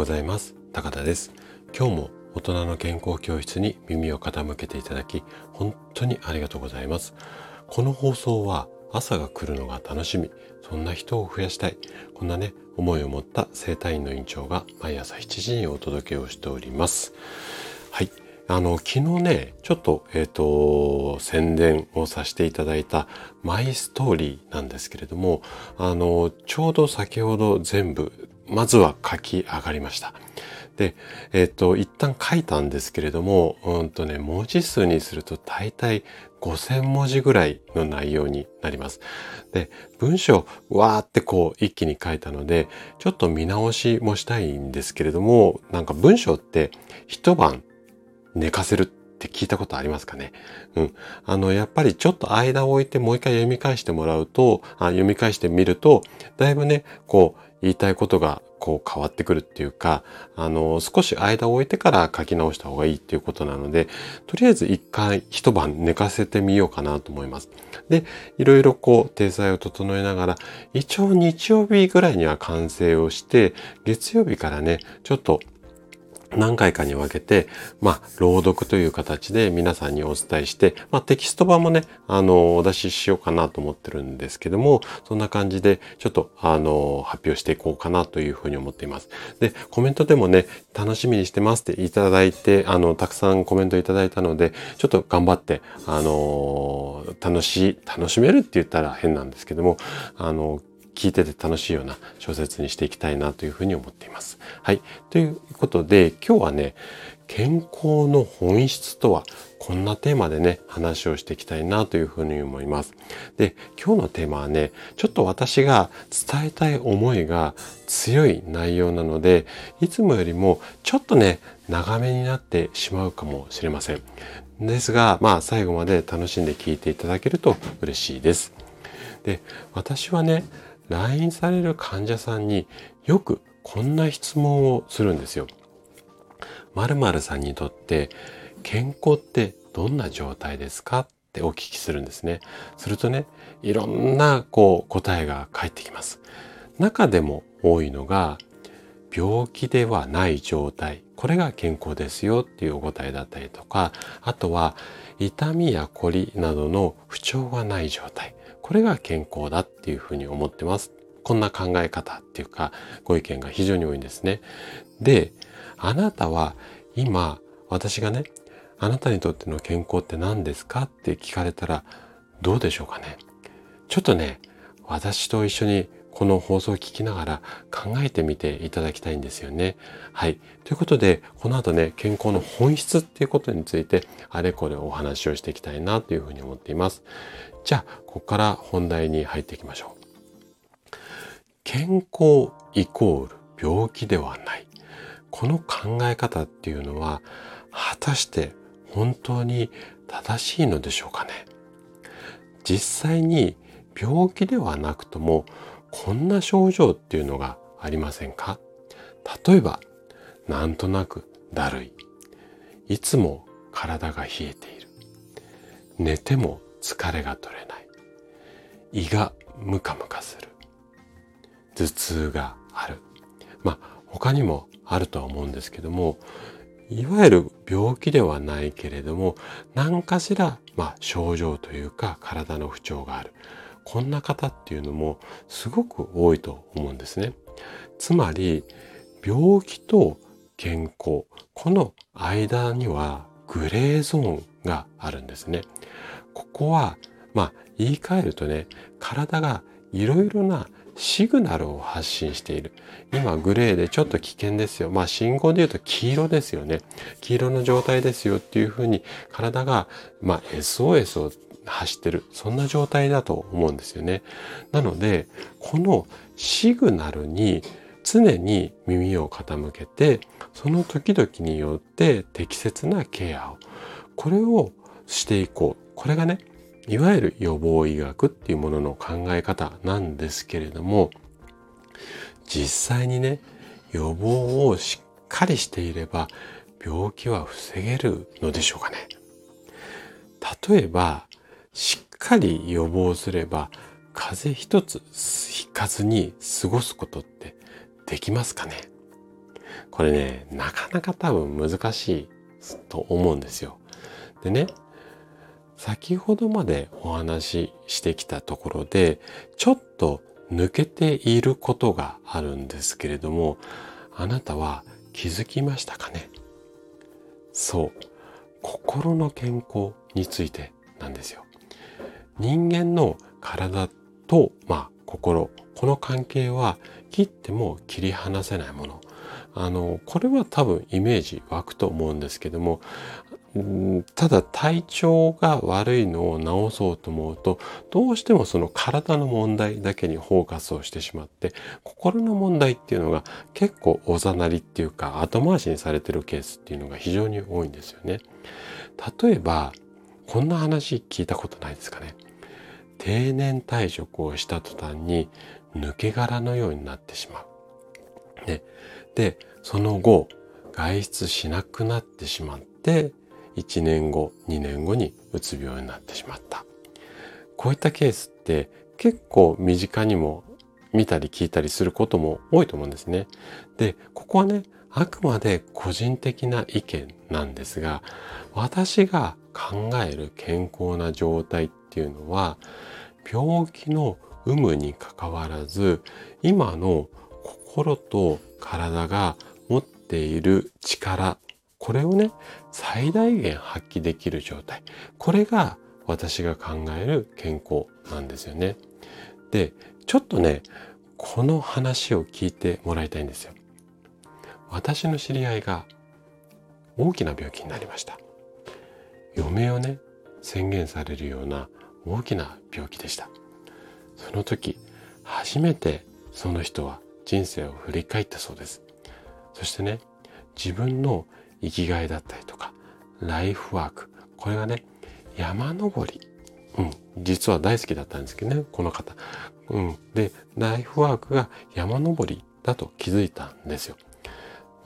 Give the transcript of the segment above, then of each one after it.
ございます。高田です。今日も大人の健康教室に耳を傾けていただき本当にありがとうございます。この放送は朝が来るのが楽しみそんな人を増やしたいこんなね思いを持った生体院の院長が毎朝7時にお届けをしております。はい。あの、昨日ね、ちょっと、えっ、ー、と、宣伝をさせていただいたマイストーリーなんですけれども、あの、ちょうど先ほど全部、まずは書き上がりました。で、えっ、ー、と、一旦書いたんですけれども、うんとね、文字数にすると大体5000文字ぐらいの内容になります。で、文章、わーってこう一気に書いたので、ちょっと見直しもしたいんですけれども、なんか文章って一晩寝かせるって聞いたことありますかねうん。あの、やっぱりちょっと間を置いてもう一回読み返してもらうと、あ読み返してみると、だいぶね、こう、言いたいことがこう変わってくるっていうか、あの、少し間を置いてから書き直した方がいいっていうことなので、とりあえず一回一晩寝かせてみようかなと思います。で、いろいろこう、体裁を整えながら、一応日曜日ぐらいには完成をして、月曜日からね、ちょっと何回かに分けて、まあ、朗読という形で皆さんにお伝えして、まあ、テキスト版もね、あの、お出ししようかなと思ってるんですけども、そんな感じで、ちょっと、あの、発表していこうかなというふうに思っています。で、コメントでもね、楽しみにしてますっていただいて、あの、たくさんコメントいただいたので、ちょっと頑張って、あの、楽しい、楽しめるって言ったら変なんですけども、あの、聞いてて楽しいような小説にしていきたいなというふうに思っています。はい。ということで、今日はね、健康の本質とは、こんなテーマでね、話をしていきたいなというふうに思います。で、今日のテーマはね、ちょっと私が伝えたい思いが強い内容なので、いつもよりもちょっとね、長めになってしまうかもしれません。ですが、まあ最後まで楽しんで聞いていただけると嬉しいです。で、私はね、来院される患者さんによくこんな質問をするんですよ。〇〇さんにとって健康ってどんな状態ですかってお聞きするんですね。するとね、いろんなこう答えが返ってきます。中でも多いのが病気ではない状態。これが健康ですよっていうお答えだったりとか、あとは痛みや凝りなどの不調がない状態。これが健康だっていうふうに思ってます。こんな考え方っていうか、ご意見が非常に多いんですね。で、あなたは今、私がね、あなたにとっての健康って何ですかって聞かれたら、どうでしょうかね。ちょっとね、私と一緒にこの放送を聞きながら考えてみていただきたいんですよね。はい。ということで、この後ね、健康の本質っていうことについて、あれこれお話をしていきたいなというふうに思っています。じゃあ、ここから本題に入っていきましょう。健康イコール病気ではない。この考え方っていうのは、果たして本当に正しいのでしょうかね。実際に病気ではなくとも、こんな症状っていうのがありませんか？例えば、なんとなくだるい。いつも体が冷えている。寝ても疲れが取れない。胃がムカムカする。頭痛がある。まあ、他にもあるとは思うんですけども、いわゆる病気ではないけれども、何かしら、まあ、症状というか体の不調がある。こんな方っていうのもすごく多いと思うんですね。つまり、病気と健康、この間にはグレーゾーンがあるんですね。ここは、まあ、言い換えるとね、体がいろいろなシグナルを発信している。今グレーでちょっと危険ですよ。まあ信号で言うと黄色ですよね。黄色の状態ですよっていうふうに体が、まあ SOS を発してる。そんな状態だと思うんですよね。なので、このシグナルに常に耳を傾けて、その時々によって適切なケアを、これをしていこう。これがね、いわゆる予防医学っていうものの考え方なんですけれども、実際にね、予防をしっかりしていれば病気は防げるのでしょうかね。例えば、しっかり予防すれば風邪一つひかずに過ごすことってできますかね？これね、なかなか多分難しいと思うんですよ。でね、先ほどまでお話ししてきたところで、ちょっと抜けていることがあるんですけれども、あなたは気づきましたかね？そう。心の健康についてなんですよ。人間の体と、まあ、心、この関係は切っても切り離せないもの。あの、これは多分イメージ湧くと思うんですけども、ただ体調が悪いのを治そうと思うとどうしてもその体の問題だけにフォーカスをしてしまって心の問題っていうのが結構おざなりっていうか後回しにされてるケースっていうのが非常に多いんですよね。例えばこんな話聞いたことないですかね。定年退職をした途端に抜け殻のようになってしまう。ね、でその後外出しなくなってしまって1年後2年後にうつ病になってしまった。こういったケースって結構身近にも見たり聞いたりすることも多いと思うんですね。でここはねあくまで個人的な意見なんですが私が考える健康な状態っていうのは病気の有無にかかわらず今の心と体が持っている力これをね最大限発揮できる状態。これが私が考える健康なんですよね。でちょっとねこの話を聞いてもらいたいんですよ。私の知り合いが大きな病気になりました。余命をね宣言されるような大きな病気でした。その時初めてその人は人生を振り返ったそうです。そしてね自分の生きがいだったりとかライフワークこれがね山登り、うん、実は大好きだったんですけどねこの方、うん、でライフワークが山登りだと気づいたんですよ。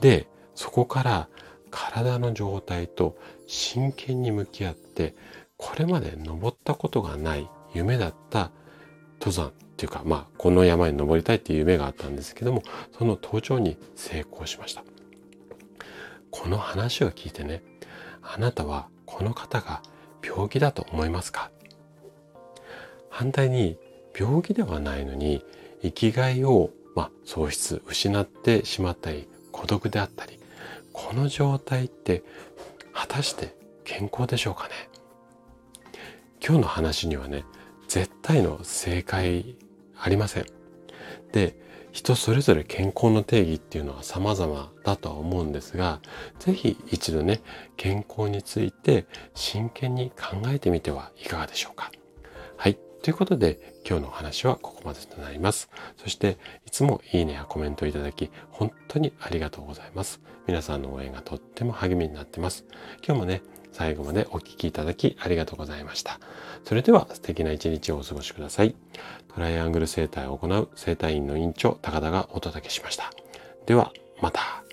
でそこから体の状態と真剣に向き合ってこれまで登っったことがない夢だった登山っていうかまあこの山に登りたいっていう夢があったんですけどもその登頂に成功しました。この話を聞いてねあなたはこの方が病気だと思いますか？反対に病気ではないのに生きがいを、まあ、喪失失ってしまったり孤独であったりこの状態って果たして健康でしょうかね？今日の話にはね絶対の正解ありませんで人それぞれ健康の定義っていうのは様々だとは思うんですが、ぜひ一度ね、健康について真剣に考えてみてはいかがでしょうか。はい。ということで、今日のお話はここまでとなります。そして、いつもいいねやコメントいただき、本当にありがとうございます。皆さんの応援がとっても励みになってます。今日もね、最後までお聴きいただきありがとうございました。それでは素敵な一日をお過ごしください。トライアングル生態を行う生態院の院長高田がお届けしました。ではまた。